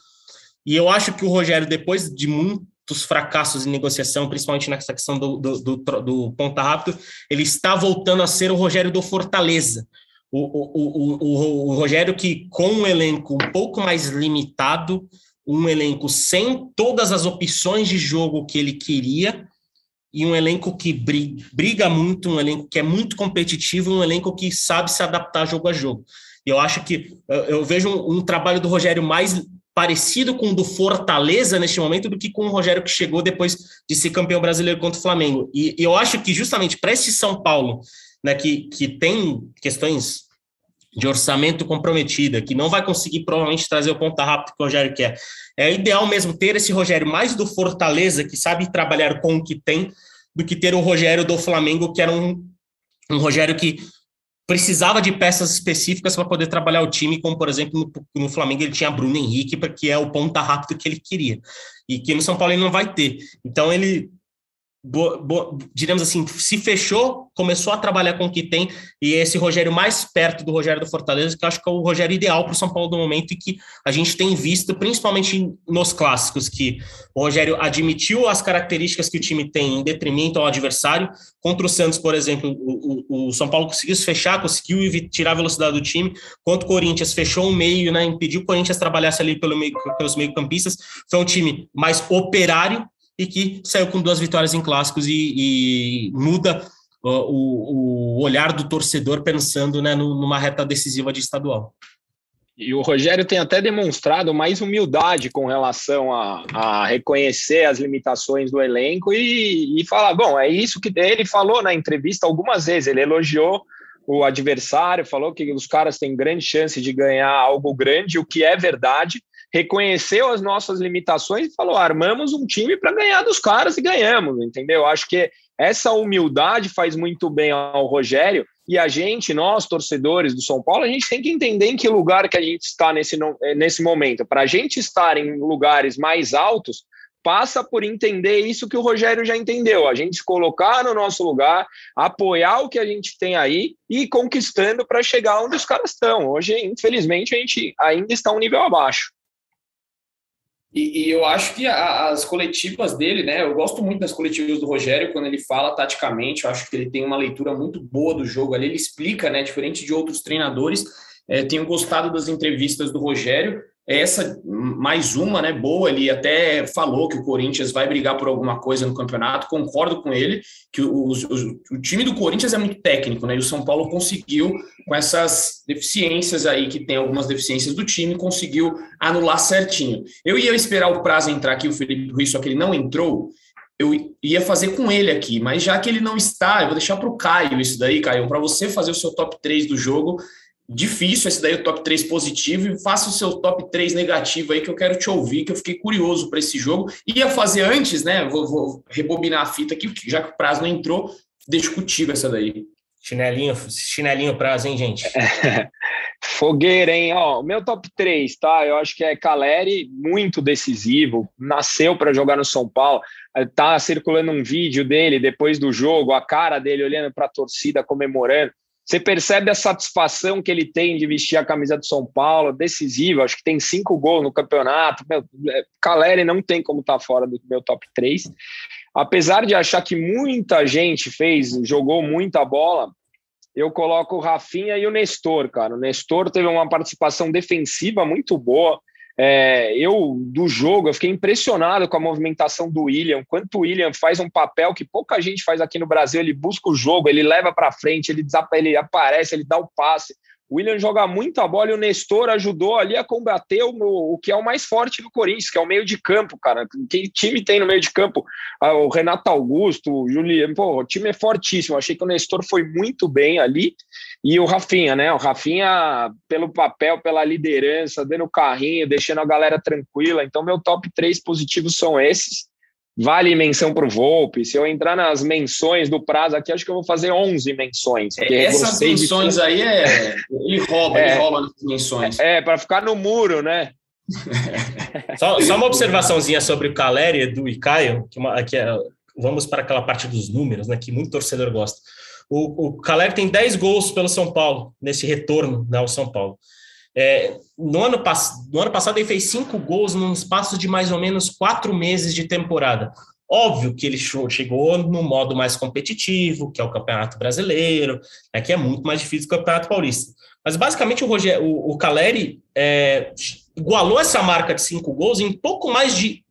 E eu acho que o Rogério, depois de muitos fracassos em negociação, principalmente nessa questão do, do, do, do ponta rápido, ele está voltando a ser o Rogério do Fortaleza. O, o, o, o, Rogério que, com um elenco um pouco mais limitado, um elenco sem todas as opções de jogo que ele queria, e um elenco que briga muito, um elenco que é muito competitivo, um elenco que sabe se adaptar jogo a jogo. Eu acho que eu vejo um, um trabalho do Rogério mais parecido com o do Fortaleza neste momento do que com o Rogério que chegou depois de ser campeão brasileiro contra o Flamengo. E, e eu acho que justamente para esse São Paulo, né, que, que tem questões de orçamento comprometida, que não vai conseguir provavelmente trazer o ponta rápido que o Rogério quer. É ideal mesmo ter esse Rogério mais do Fortaleza, que sabe trabalhar com o que tem, do que ter o Rogério do Flamengo, que era um, um Rogério que precisava de peças específicas para poder trabalhar o time, como por exemplo no, no, Flamengo ele tinha Bruno Henrique, que é o ponta rápido que ele queria, e que no São Paulo ele não vai ter. Então ele Diremos assim, se fechou, começou a trabalhar com o que tem, e esse Rogério mais perto do Rogério do Fortaleza, que eu acho que é o Rogério ideal para o São Paulo do momento, e que a gente tem visto, principalmente nos clássicos, que o Rogério admitiu as características que o time tem em detrimento ao adversário. Contra o Santos, por exemplo, o, o, o São Paulo conseguiu se fechar, conseguiu tirar a velocidade do time, contra o Corinthians, fechou o meio, né, impediu o Corinthians trabalhasse ali pelo meio, pelos meio-campistas. Foi um time mais operário, e que saiu com duas vitórias em clássicos e, e muda o, o, olhar do torcedor pensando né, numa reta decisiva de estadual. E o Rogério tem até demonstrado mais humildade com relação a, a reconhecer as limitações do elenco e, e falar: bom, é isso que ele falou na entrevista algumas vezes. Ele elogiou o adversário, falou que os caras têm grande chance de ganhar algo grande, o que é verdade reconheceu as nossas limitações e falou: armamos um time para ganhar dos caras e ganhamos, entendeu? Acho que essa humildade faz muito bem ao Rogério e a gente, nós torcedores do São Paulo, a gente tem que entender em que lugar que a gente está nesse, eh, nesse momento. Para a gente estar em lugares mais altos, passa por entender isso que o Rogério já entendeu, a gente se colocar no nosso lugar, apoiar o que a gente tem aí e ir conquistando para chegar onde os caras estão. Hoje, infelizmente, a gente ainda está um nível abaixo. E, e, eu acho que a, as coletivas dele, né? Eu gosto muito das coletivas do Rogério quando ele fala taticamente. Eu acho que ele tem uma leitura muito boa do jogo ali. Ele explica, né? Diferente de outros treinadores. É, tenho gostado das entrevistas do Rogério essa mais uma, né, boa, ele até falou que o Corinthians vai brigar por alguma coisa no campeonato, concordo com ele, que o, o, o, time do Corinthians é muito técnico, né, e o São Paulo conseguiu, com essas deficiências aí, que tem algumas deficiências do time, conseguiu anular certinho. Eu ia esperar o prazo entrar aqui, o Felipe Ruiz, só que ele não entrou, eu ia fazer com ele aqui, mas já que ele não está, eu vou deixar para o Caio isso daí, Caio, para você fazer o seu top 3 do jogo, difícil esse daí, o top 3 positivo, e faça o seu top 3 negativo aí, que eu quero te ouvir, que eu fiquei curioso para esse jogo. Ia fazer antes, né? Vou, vou, rebobinar a fita aqui, já que o prazo não entrou, deixo contigo essa daí. Chinelinho, chinelinho prazo, hein, gente? Fogueira, hein? Ó, meu top 3, tá? Eu acho que é Caleri, muito decisivo, nasceu para jogar no São Paulo. Tá circulando um vídeo dele depois do jogo, a cara dele olhando para a torcida comemorando. Você percebe a satisfação que ele tem de vestir a camisa do São Paulo, decisivo, acho que tem cinco gols no campeonato. Meu, é, Caleri não tem como estar tá fora do meu top 3. Apesar de achar que muita gente fez, jogou muita bola, eu coloco o Rafinha e o Nestor, cara. O Nestor teve uma participação defensiva muito boa. É, eu, do jogo, eu fiquei impressionado com a movimentação do William. Quanto o William faz um papel que pouca gente faz aqui no Brasil. Ele busca o jogo, ele leva para frente, ele, ele aparece, ele dá o passe. O William joga muita bola e o Nestor ajudou ali a combater o, o que é o mais forte do Corinthians, que é o meio de campo, cara. Que time tem no meio de campo? Ah, o Renato Augusto, o Juliano, pô, o time é fortíssimo. Achei que o Nestor foi muito bem ali. E o Rafinha, né? O Rafinha, pelo papel, pela liderança, dando carrinho, deixando a galera tranquila. Então, meu top 3 positivos são esses. Vale menção para o Volpe. Se eu entrar nas menções do prazo aqui, acho que eu vou fazer 11 menções. Essas menções de... aí é. Ele rouba, é, ele rouba nas menções. É, para ficar no muro, né? só, só, uma observaçãozinha sobre o Caleri, Edu e Caio, que, uma, que é, vamos para aquela parte dos números, né? Que muito torcedor gosta. O, o Caleri tem 10 gols pelo São Paulo, nesse retorno né, ao São Paulo. É, no, ano no ano passado ele fez cinco gols num espaço de mais ou menos quatro meses de temporada. Óbvio que ele chegou no modo mais competitivo, que é o Campeonato Brasileiro, né, que é muito mais difícil que o Campeonato Paulista. Mas basicamente o, Roger, o, o Caleri é, igualou essa marca de cinco gols em pouco mais de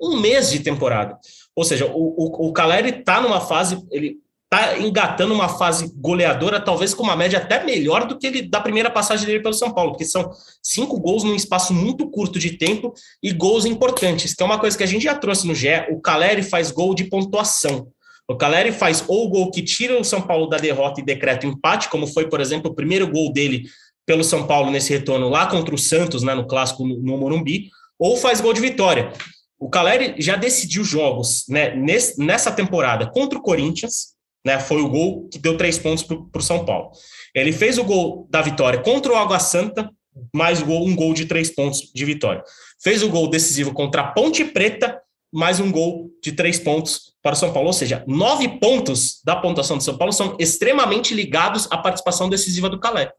um mês de temporada. Ou seja, o, o, o Caleri está numa fase, ele está engatando uma fase goleadora, talvez com uma média até melhor do que ele da primeira passagem dele pelo São Paulo, porque são cinco gols num espaço muito curto de tempo e gols importantes, que é uma coisa que a gente já trouxe no GE. O Caleri faz gol de pontuação. O Caleri faz ou o gol que tira o São Paulo da derrota e decreta o empate, como foi, por exemplo, o primeiro gol dele pelo São Paulo nesse retorno lá contra o Santos, né, no clássico no, no Morumbi, ou faz gol de vitória. O Caleri já decidiu jogos né, nessa temporada contra o Corinthians, né? Foi o gol que deu três pontos para o São Paulo. Ele fez o gol da vitória contra o Água Santa, mais gol, um gol de três pontos de vitória. Fez o gol decisivo contra a Ponte Preta, mais um gol de três pontos para o São Paulo. Ou seja, nove pontos da pontuação do São Paulo são extremamente ligados à participação decisiva do Calé.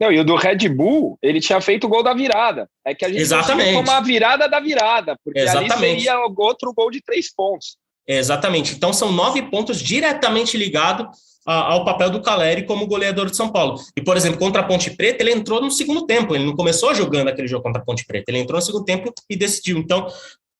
Não, e o do Red Bull, ele tinha feito o gol da virada. É que a gente Exatamente. como a virada da virada, porque Exatamente. ali seria outro gol de três pontos. Exatamente. Então, são nove pontos diretamente ligados ao papel do Caleri como goleador de São Paulo. E, por exemplo, contra a Ponte Preta, ele entrou no segundo tempo, ele não começou jogando aquele jogo contra a Ponte Preta, ele entrou no segundo tempo e decidiu. Então,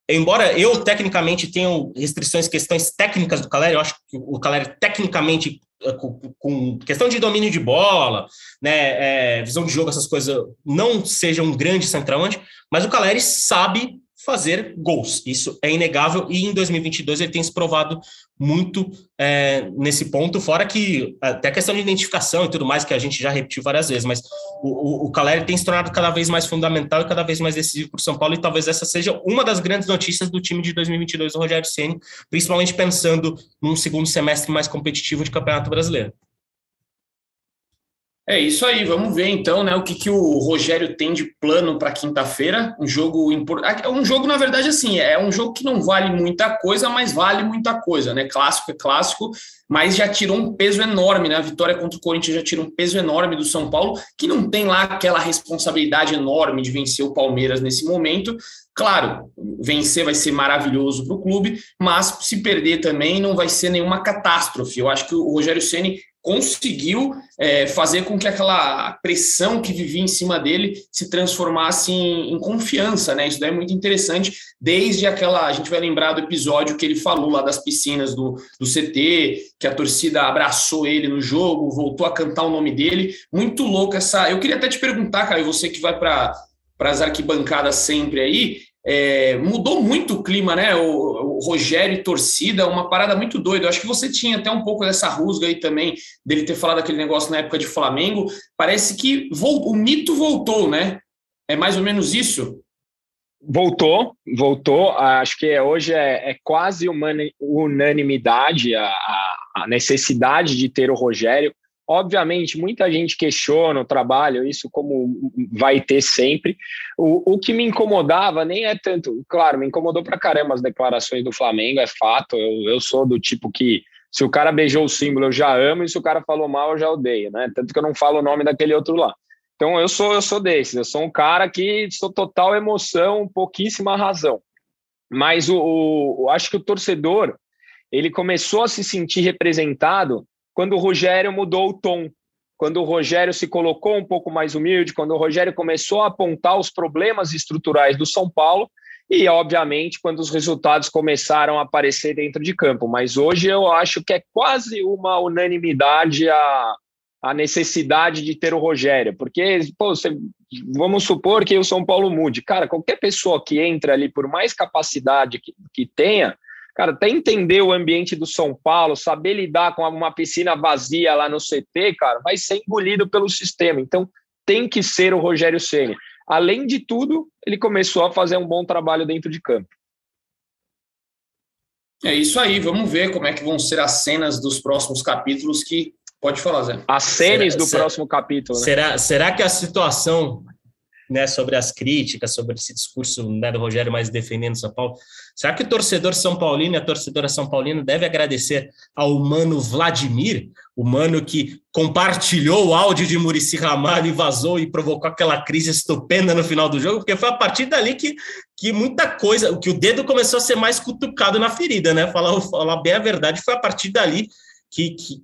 embora eu tecnicamente tenha restrições, questões técnicas do Caleri, eu acho que o Caleri tecnicamente eh, com, questão de domínio de bola, né, é, visão de jogo, essas coisas não seja um grande centroavante, mas o Caleri sabe fazer gols. Isso é inegável e em 2022 ele tem se provado muito é, nesse ponto, fora que até a questão de identificação e tudo mais, que a gente já repetiu várias vezes, mas o, o, o Caleri tem se tornado cada vez mais fundamental e cada vez mais decisivo para o São Paulo e talvez essa seja uma das grandes notícias do time de 2022 do Rogério Ceni, principalmente pensando num segundo semestre mais competitivo de Campeonato Brasileiro. É isso aí, vamos ver então, né, o que, que o Rogério tem de plano para quinta-feira. Um jogo importante. É um jogo, na verdade, assim, é um jogo que não vale muita coisa, mas vale muita coisa, né? Clássico é clássico, mas já tirou um peso enorme, né? A vitória contra o Corinthians já tirou um peso enorme do São Paulo, que não tem lá aquela responsabilidade enorme de vencer o Palmeiras nesse momento. Claro, vencer vai ser maravilhoso para o clube, mas se perder também não vai ser nenhuma catástrofe. Eu acho que o Rogério Ceni conseguiu é, fazer com que aquela pressão que vivia em cima dele se transformasse em, em, confiança, né? Isso daí é muito interessante, desde aquela, a gente vai lembrar do episódio que ele falou lá das piscinas do, do CT, que a torcida abraçou ele no jogo, voltou a cantar o nome dele, muito louco essa, eu queria até te perguntar, Caio, você que vai para para as arquibancadas sempre aí, é, mudou muito o clima, né? O, o, Rogério e torcida, uma parada muito doida. Eu acho que você tinha até um pouco dessa rusga aí também, dele ter falado aquele negócio na época de Flamengo. Parece que o mito voltou, né? É mais ou menos isso? Voltou, voltou. Acho que hoje é, é quase uma unanimidade a, a necessidade de ter o Rogério. Obviamente, muita gente questiona o trabalho, isso como vai ter sempre. O, o que me incomodava nem é tanto, claro, me incomodou pra caramba as declarações do Flamengo, é fato. Eu, eu sou do tipo que se o cara beijou o símbolo, eu já amo, e se o cara falou mal, eu já odeio, né? Tanto que eu não falo o nome daquele outro lá. Então eu sou, eu sou desses, eu sou um cara que sou total emoção, pouquíssima razão. Mas o, o acho que o torcedor ele começou a se sentir representado quando o Rogério mudou o tom. quando o Rogério se colocou um pouco mais humilde, quando o Rogério começou a apontar os problemas estruturais do São Paulo e, obviamente, quando os resultados começaram a aparecer dentro de campo. Mas hoje eu acho que é quase uma unanimidade a, a necessidade de ter o Rogério, porque, pô, você, vamos supor que o São Paulo mude. Cara, qualquer pessoa que entra ali, por mais capacidade que, que tenha, cara, até entender o ambiente do São Paulo, saber lidar com uma piscina vazia lá no CT, cara, vai ser engolido pelo sistema. Então, tem que ser o Rogério Ceni. Além de tudo, ele começou a fazer um bom trabalho dentro de campo. É isso aí, vamos ver como é que vão ser as cenas dos próximos capítulos que Pode falar, Zé. As cenas do será, próximo capítulo. Né? Será, será que a situação né, sobre as críticas, sobre esse discurso né, do Rogério mais defendendo São Paulo. Será que o torcedor São Paulino e a torcedora São Paulina deve agradecer ao mano Vladimir, o mano que compartilhou o áudio de Murici Ramalho e vazou e provocou aquela crise estupenda no final do jogo? Porque foi a partir dali que, que muita coisa, que o dedo começou a ser mais cutucado na ferida, né? Falar, falar bem a verdade, foi a partir dali que, que,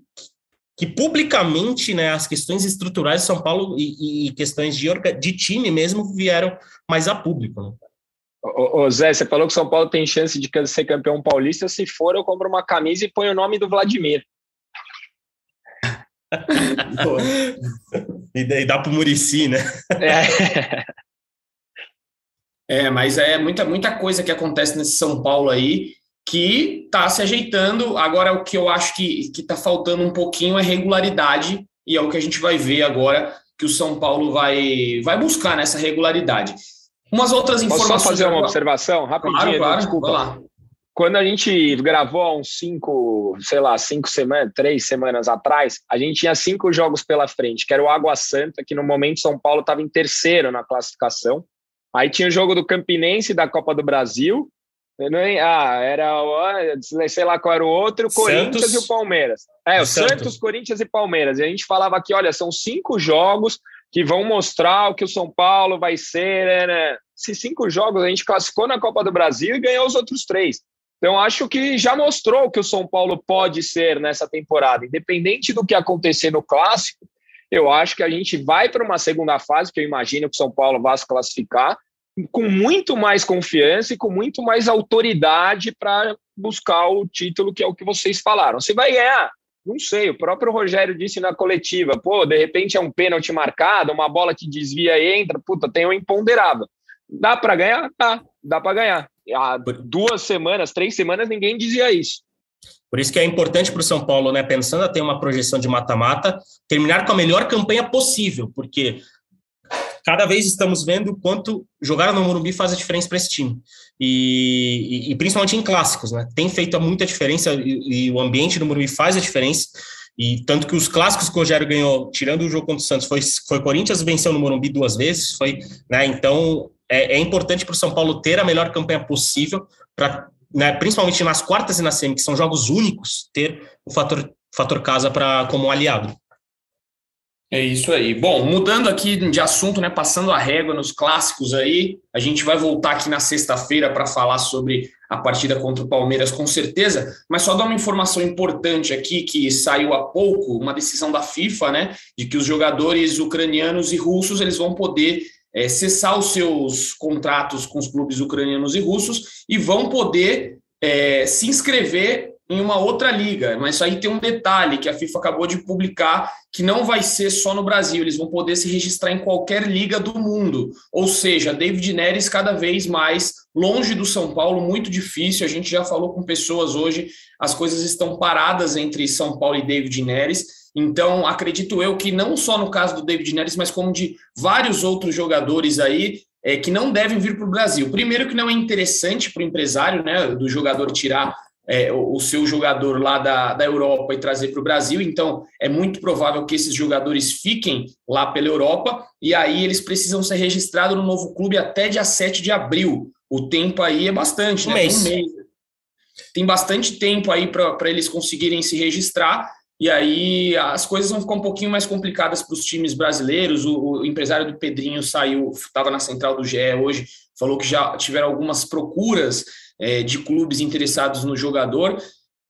que publicamente né, as questões estruturais de São Paulo e, e questões de, de, time mesmo vieram mais a público. Né? Ô, ô, Zé, você falou que São Paulo tem chance de ser campeão paulista. Se for, eu compro uma camisa e ponho o nome do Vladimir. e daí dá para o Murici, né? É. é, mas é muita, muita coisa que acontece nesse São Paulo aí que está se ajeitando. Agora, o que eu acho que está faltando um pouquinho é regularidade, e é o que a gente vai ver agora que o São Paulo vai, vai buscar nessa regularidade. Umas outras informações. Posso só fazer uma observação rapidinho? Claro, claro, desculpa. lá. Quando a gente gravou há uns cinco, sei lá, cinco semanas, três semanas atrás, a gente tinha cinco jogos pela frente, que era o Água Santa, que no momento São Paulo estava em terceiro na classificação. Aí tinha o jogo do Campinense da Copa do Brasil, não, ah, era, sei lá qual era o outro, Corinthians Santos, e o Palmeiras. É, o Santos. Santos, Corinthians e Palmeiras. E a gente falava aqui, olha, são cinco jogos que vão mostrar o que o São Paulo vai ser. Né? né. Esses cinco jogos a gente classificou na Copa do Brasil e ganhou os outros três. Então, acho que já mostrou o que o São Paulo pode ser nessa temporada. Independente do que acontecer no Clássico, eu acho que a gente vai para uma segunda fase, que eu imagino que o São Paulo vá se classificar, com muito mais confiança e com muito mais autoridade para buscar o título, que é o que vocês falaram. Você vai ganhar? Não sei, o próprio Rogério disse na coletiva, pô, de repente é um pênalti marcado, uma bola que desvia e entra, puta, tem um imponderável. Dá para ganhar? Tá, dá para ganhar. Há duas semanas, três semanas, ninguém dizia isso. Por isso que é importante para o São Paulo, né, pensando a ter uma projeção de mata-mata, terminar com a melhor campanha possível, porque cada vez estamos vendo quanto jogar no Morumbi faz a diferença para esse time. E, e, e, principalmente em clássicos, né? Tem feito muita diferença e, e, o ambiente do Morumbi faz a diferença. E tanto que os clássicos que o Rogério ganhou, tirando o jogo contra o Santos, foi, foi Corinthians venceu no Morumbi duas vezes, foi, né? Então é, é importante para o São Paulo ter a melhor campanha possível né, principalmente nas quartas e na semi, que são jogos únicos, ter o fator, fator casa como aliado. É isso aí. Bom, mudando aqui de assunto, né, passando a régua nos clássicos aí, a gente vai voltar aqui na sexta-feira para falar sobre a partida contra o Palmeiras, com certeza, mas só dar uma informação importante aqui que saiu há pouco, uma decisão da FIFA, né, de que os jogadores ucranianos e russos eles vão poder é, cessar os seus contratos com os clubes ucranianos e russos e vão poder é, se inscrever em uma outra liga. Mas aí tem um detalhe que a FIFA acabou de publicar que não vai ser só no Brasil, eles vão poder se registrar em qualquer liga do mundo. Ou seja, David Neres cada vez mais longe do São Paulo, muito difícil. A gente já falou com pessoas hoje, as coisas estão paradas entre São Paulo e David Neres. Então, acredito eu que não só no caso do David Neres, mas como de vários outros jogadores aí, é, que não devem vir para o Brasil. Primeiro, que não é interessante para o empresário, né, do jogador tirar é, o, seu jogador lá da, da Europa e trazer para o Brasil. Então, é muito provável que esses jogadores fiquem lá pela Europa e aí eles precisam ser registrados no novo clube até dia 7 de abril. O tempo aí é bastante, um né? Mês. Um mês. Tem bastante tempo aí para eles conseguirem se registrar. E aí as coisas vão ficar um pouquinho mais complicadas para os times brasileiros. O, o, empresário do Pedrinho saiu, estava na central do GE hoje, falou que já tiveram algumas procuras é, de clubes interessados no jogador.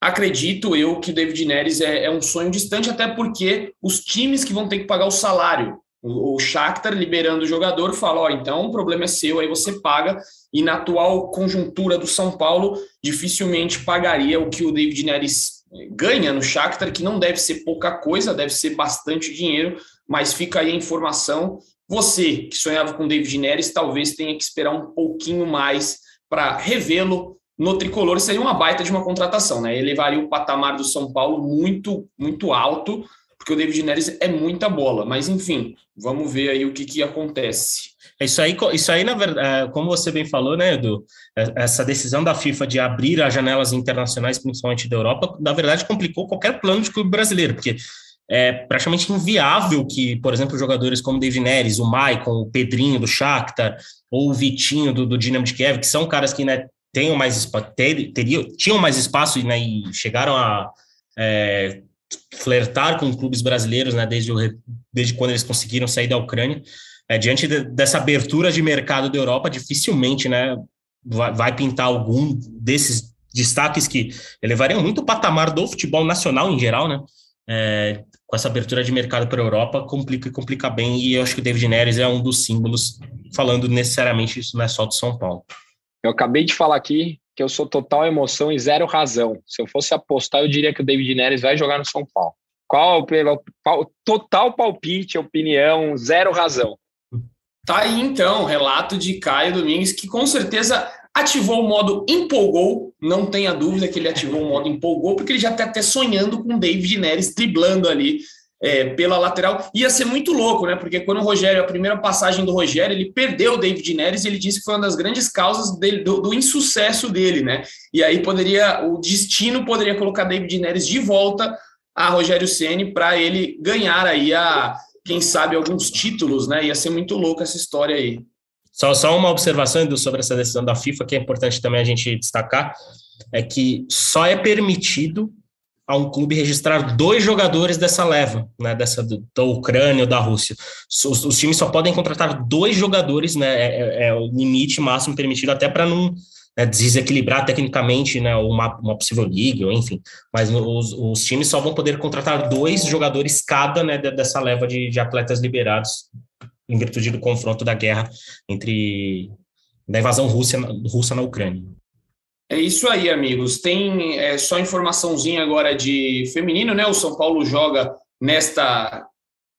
acredito eu que o David Neres é, é, um sonho distante, até porque os times que vão ter que pagar o salário, o, o Shakhtar liberando o jogador, fala, ó, então o problema é seu, aí você paga, e na atual conjuntura do São Paulo, dificilmente pagaria o que o David Neres ganha no Shakhtar, que não deve ser pouca coisa, deve ser bastante dinheiro, mas fica aí a informação. Você que sonhava com David Neres, talvez tenha que esperar um pouquinho mais para revê-lo no tricolor seria uma baita de uma contratação, né? Elevaria o patamar do São Paulo muito, muito alto, porque o David Neres é muita bola. Mas enfim, vamos ver aí o que, que acontece. É isso aí, isso aí, na verdade, é, como você bem falou, né, Edu? É, essa decisão da FIFA de abrir as janelas internacionais, principalmente da Europa, na verdade, complicou qualquer plano de clube brasileiro, porque é praticamente inviável que, por exemplo, jogadores como David Neres, o Maicon, o Pedrinho do Shakhtar, ou o Vitinho do, do Dinamo de Kiev, que são caras que né, tenham mais ter, teriam, tinham mais espaço né, e chegaram a é, flertar com clubes brasileiros né, desde, o, desde quando eles conseguiram sair da Ucrânia. É, diante de, dessa abertura de mercado da Europa, dificilmente né, vai, vai pintar algum desses destaques que elevariam muito o patamar do futebol nacional em geral, né? É, com essa abertura de mercado para a Europa, complica e complica bem, e eu acho que o David Neres é um dos símbolos, falando necessariamente isso não é só do São Paulo. Eu acabei de falar aqui que eu sou total emoção e zero razão. Se eu fosse apostar, eu diria que o David Neres vai jogar no São Paulo. Qual, qual total palpite, opinião, zero razão. Tá aí então, relato de Caio Domingues, que com certeza ativou o modo empolgou, não tenha dúvida que ele ativou o modo empolgou, porque ele já está até sonhando com o David Neres driblando ali é, pela lateral. Ia ser muito louco, né? Porque quando o Rogério, a primeira passagem do Rogério, ele perdeu o David Neres e ele disse que foi uma das grandes causas dele, do, do, insucesso dele, né? E aí poderia, o destino poderia colocar David Neres de volta a Rogério Ceni para ele ganhar aí a, quem sabe, alguns títulos, né? Ia ser muito louco essa história aí. Só, só uma observação Edu, sobre essa decisão da FIFA que é importante também a gente destacar é que só é permitido a um clube registrar dois jogadores dessa leva, né, dessa do, da Ucrânia ou da Rússia. Os, os, times só podem contratar dois jogadores, né, é, é, é o limite máximo permitido até para não né, desequilibrar tecnicamente, né, uma, uma possível liga, enfim. Mas os, os, times só vão poder contratar dois jogadores cada, né, dessa leva de, de atletas liberados em virtude do confronto da guerra entre da invasão russa, russa na Ucrânia. É isso aí, amigos. Tem é, só informaçãozinha agora de feminino, né? O São Paulo joga nesta,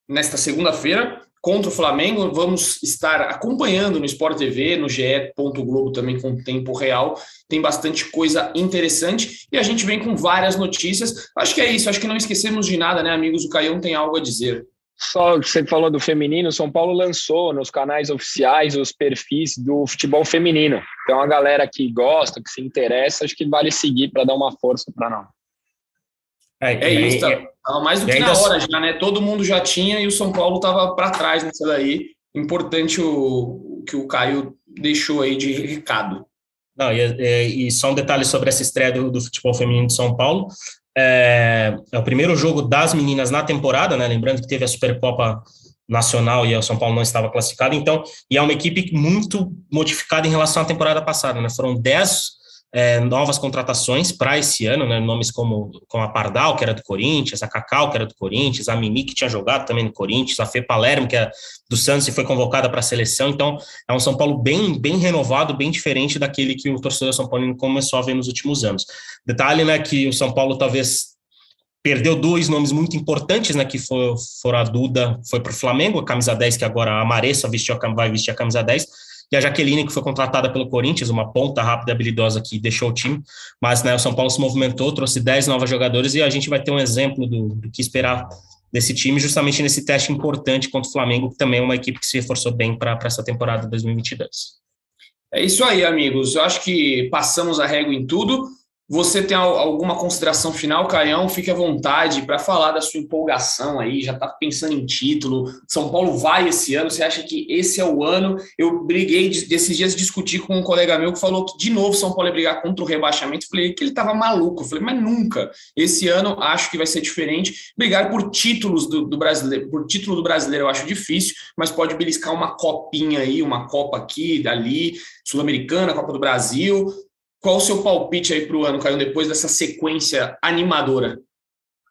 nesta segunda-feira contra o Flamengo. Vamos estar acompanhando no Sport TV, no GE. Globo também com tempo real. Tem bastante coisa interessante e a gente vem com várias notícias. Acho que é isso, acho que não esquecemos de nada, né, amigos? O Caião tem algo a dizer. Só você falou do feminino, São Paulo lançou nos canais oficiais os perfis do futebol feminino. Então a galera que gosta, que se interessa, acho que vale seguir para dar uma força para nós. É, é isso, tá, mais do que na hora já, né? Todo mundo já tinha e o São Paulo estava para trás nessa daí. Importante o, o que o Caio deixou aí de recado. Não, e, e, só um detalhe sobre essa estreia do, do futebol feminino de São Paulo. É, é, o primeiro jogo das meninas na temporada, né? Lembrando que teve a Supercopa Nacional e o São Paulo não estava classificado, então, e é uma equipe muito modificada em relação à temporada passada, né? Foram 10 é, novas contratações para esse ano, né, nomes como, como a Pardal, que era do Corinthians, a Cacau, que era do Corinthians, a Mimi, que tinha jogado também no Corinthians, a Fê Palermo, que é do Santos e foi convocada para a seleção. Então, é um São Paulo bem, bem renovado, bem diferente daquele que o torcedor São Paulino começou a ver nos últimos anos. Detalhe, né, que o São Paulo talvez perdeu dois nomes muito importantes, né, que foi, foram a Duda, foi para o Flamengo, a camisa 10, que agora a Maressa vestiu vai vestir a camisa 10, e a Jaqueline, que foi contratada pelo Corinthians, uma ponta rápida e habilidosa que deixou o time, mas né, o São Paulo se movimentou, trouxe 10 novos jogadores e a gente vai ter um exemplo do, do que esperar desse time, justamente nesse teste importante contra o Flamengo, que também é uma equipe que se reforçou bem para essa temporada 2022. É isso aí, amigos. Eu acho que passamos a régua em tudo. Você tem alguma consideração final, Caião? Fique à vontade para falar da sua empolgação aí. Já está pensando em título. São Paulo vai esse ano. Você acha que esse é o ano? Eu briguei desses dias discutir com um colega meu que falou que de novo São Paulo ia brigar contra o rebaixamento. Falei que ele estava maluco. Falei, mas nunca. Esse ano acho que vai ser diferente. Brigar por títulos do, do brasileiro, por título do brasileiro eu acho difícil, mas pode beliscar uma copinha aí, uma copa aqui, dali, sul-americana, Copa do Brasil Qual o seu palpite aí para o ano, Caio, depois dessa sequência animadora?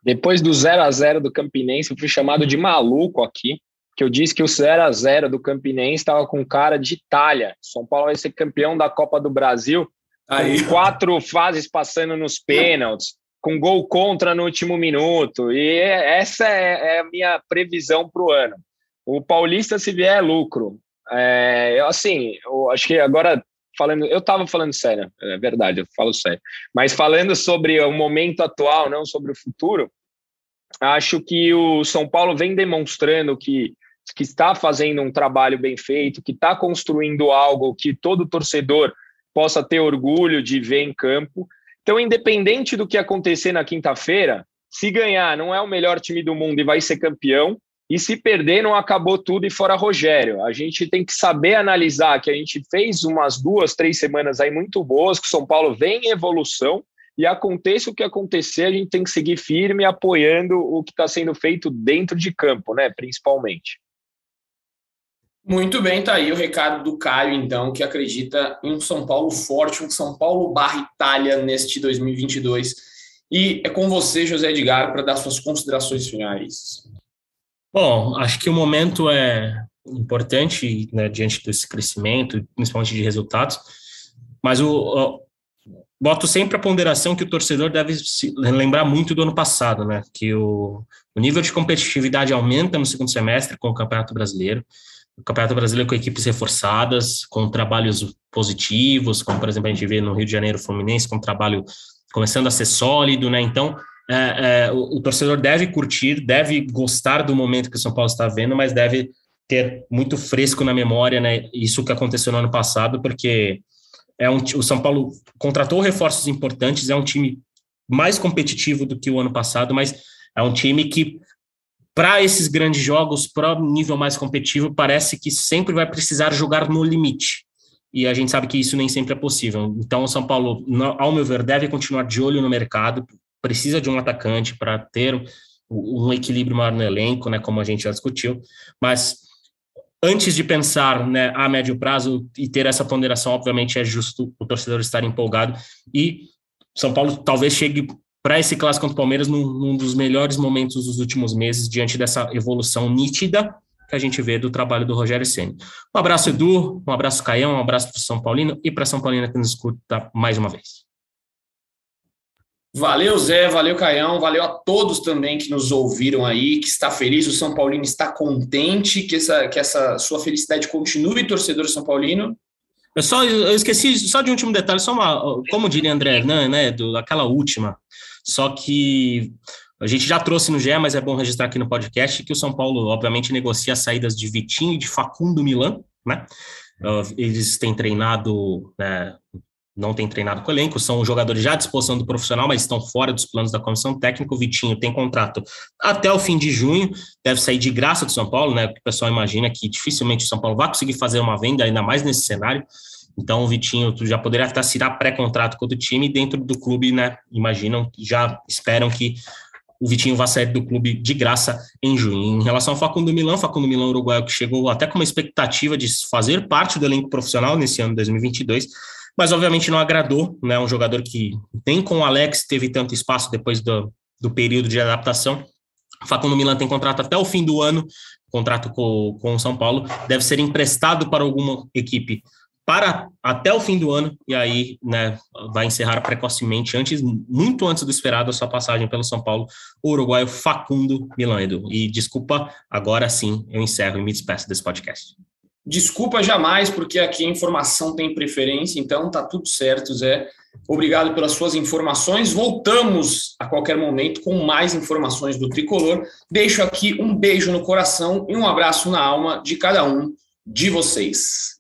Depois do 0 a 0 do Campinense, eu fui chamado de maluco aqui, que eu disse que o 0 a 0 do Campinense estava com cara de Itália. São Paulo vai ser campeão da Copa do Brasil, aí. com quatro fases passando nos pênaltis, com gol contra no último minuto. E essa é, é a minha previsão para o ano. O Paulista, se vier, é lucro. É, assim, eu acho que agora falando, eu estava falando sério, é verdade, eu falo sério. Mas falando sobre o momento atual, não sobre o futuro, acho que o São Paulo vem demonstrando que, que está fazendo um trabalho bem feito, que está construindo algo que todo torcedor possa ter orgulho de ver em campo. Então, independente do que acontecer na quinta-feira, se ganhar, não é o melhor time do mundo e vai ser campeão, e se perder, não acabou tudo e fora Rogério. A gente tem que saber analisar que a gente fez umas duas, três semanas aí muito boas, que o São Paulo vem em evolução, e aconteça o que acontecer, a gente tem que seguir firme apoiando o que está sendo feito dentro de campo, né? Principalmente. Muito bem, tá aí o recado do Caio, então, que acredita em um São Paulo forte, um São Paulo barra Itália neste 2022. E é com você, José Edgar, para dar suas considerações finais. Bom, acho que o momento é importante né, diante desse crescimento, principalmente de resultados, mas o, o, boto sempre a ponderação que o torcedor deve lembrar muito do ano passado, né? Que o, o nível de competitividade aumenta no segundo semestre com o Campeonato Brasileiro. O Campeonato Brasileiro com equipes reforçadas, com trabalhos positivos, como por exemplo a gente vê no Rio de Janeiro Fluminense, com um trabalho começando a ser sólido, né? Então, é, é, o, o, torcedor deve curtir, deve gostar do momento que o São Paulo está vendo, mas deve ter muito fresco na memória, né? Isso que aconteceu no ano passado, porque é um, o São Paulo contratou reforços importantes, é um time mais competitivo do que o ano passado, mas é um time que para esses grandes jogos, para o nível mais competitivo, parece que sempre vai precisar jogar no limite. E a gente sabe que isso nem sempre é possível. Então, o São Paulo, ao meu ver, deve continuar de olho no mercado, precisa de um atacante para ter um equilíbrio maior no elenco, né, como a gente já discutiu, mas antes de pensar né, a médio prazo e ter essa ponderação, obviamente é justo o torcedor estar empolgado e São Paulo talvez chegue para esse clássico contra o Palmeiras num, num, dos melhores momentos dos últimos meses, diante dessa evolução nítida que a gente vê do trabalho do Rogério Ceni. Um abraço, Edu, um abraço, Caião, um abraço para o São Paulino e para São Paulina que nos escuta mais uma vez. Valeu, Zé, valeu, Caião, valeu a todos também que nos ouviram aí, que está feliz, o São Paulino está contente, que essa, que essa sua felicidade continue, torcedor São Paulino. Eu só eu esqueci só de um último detalhe, só uma, como diria André Hernan, né, do, aquela última, só que a gente já trouxe no GE, mas é bom registrar aqui no podcast que o São Paulo, obviamente, negocia as saídas de Vitinho e de Facundo Milan, né? Eles têm treinado né, não tem treinado com o elenco, são jogadores já à disposição do profissional, mas estão fora dos planos da comissão técnica. O Vitinho tem contrato até o fim de junho, deve sair de graça do São Paulo, né? O pessoal imagina que dificilmente o São Paulo vai conseguir fazer uma venda, ainda mais nesse cenário. Então o Vitinho já poderia até assinar pré-contrato com o time dentro do clube, né? Imaginam, já esperam que o Vitinho vai sair do clube de graça em junho. Em relação ao Facundo Milan, Facundo Milan uruguaio que chegou até com uma expectativa de fazer parte do elenco profissional nesse ano 2022, mas obviamente não agradou, né? Um jogador que nem com o Alex teve tanto espaço depois do, do período de adaptação. Facundo Milan tem contrato até o fim do ano, contrato com, com o São Paulo, deve ser emprestado para alguma equipe para até o fim do ano, e aí né, vai encerrar precocemente, antes, muito antes do esperado, a sua passagem pelo São Paulo, o uruguaio Facundo Milan, Edu. E desculpa, agora sim eu encerro e me despeço desse podcast. Desculpa jamais, porque aqui a informação tem preferência, então tá tudo certo, Zé. Obrigado pelas suas informações. Voltamos a qualquer momento com mais informações do tricolor. Deixo aqui um beijo no coração e um abraço na alma de cada um de vocês.